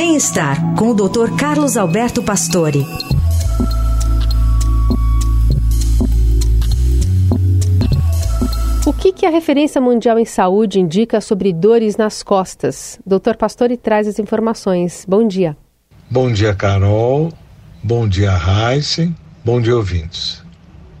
Bem-estar com o Dr. Carlos Alberto Pastore. O que, que a referência mundial em saúde indica sobre dores nas costas? Dr. Pastore traz as informações. Bom dia. Bom dia, Carol. Bom dia, Heisen. Bom dia, ouvintes.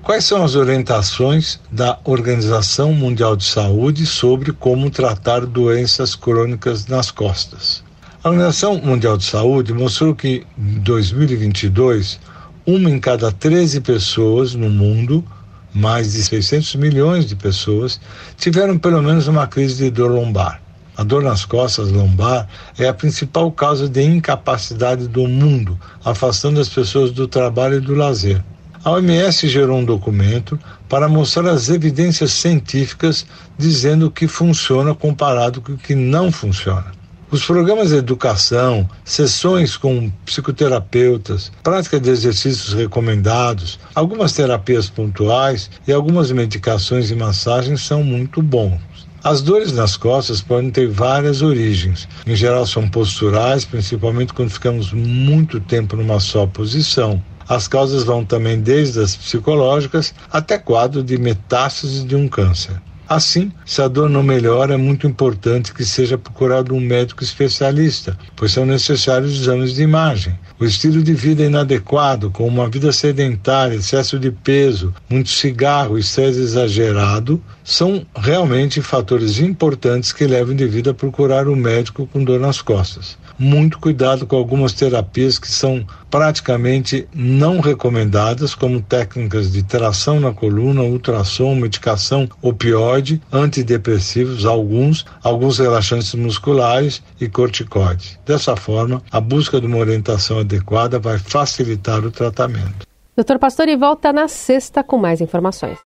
Quais são as orientações da Organização Mundial de Saúde sobre como tratar doenças crônicas nas costas? A Organização Mundial de Saúde mostrou que em 2022, uma em cada 13 pessoas no mundo, mais de 600 milhões de pessoas, tiveram pelo menos uma crise de dor lombar. A dor nas costas lombar é a principal causa de incapacidade do mundo, afastando as pessoas do trabalho e do lazer. A OMS gerou um documento para mostrar as evidências científicas dizendo o que funciona comparado com o que não funciona. Os programas de educação, sessões com psicoterapeutas, prática de exercícios recomendados, algumas terapias pontuais e algumas medicações e massagens são muito bons. As dores nas costas podem ter várias origens. Em geral, são posturais, principalmente quando ficamos muito tempo numa só posição. As causas vão também desde as psicológicas até quadro de metástase de um câncer. Assim, se a dor não melhora, é muito importante que seja procurado um médico especialista, pois são necessários exames de imagem. O estilo de vida inadequado, com uma vida sedentária, excesso de peso, muito cigarro, estresse exagerado, são realmente fatores importantes que levam o indivíduo a procurar um médico com dor nas costas muito cuidado com algumas terapias que são praticamente não recomendadas, como técnicas de tração na coluna, ultrassom, medicação opioide, antidepressivos, alguns, alguns relaxantes musculares e corticoides. Dessa forma, a busca de uma orientação adequada vai facilitar o tratamento. Doutor Pastor, e volta na sexta com mais informações.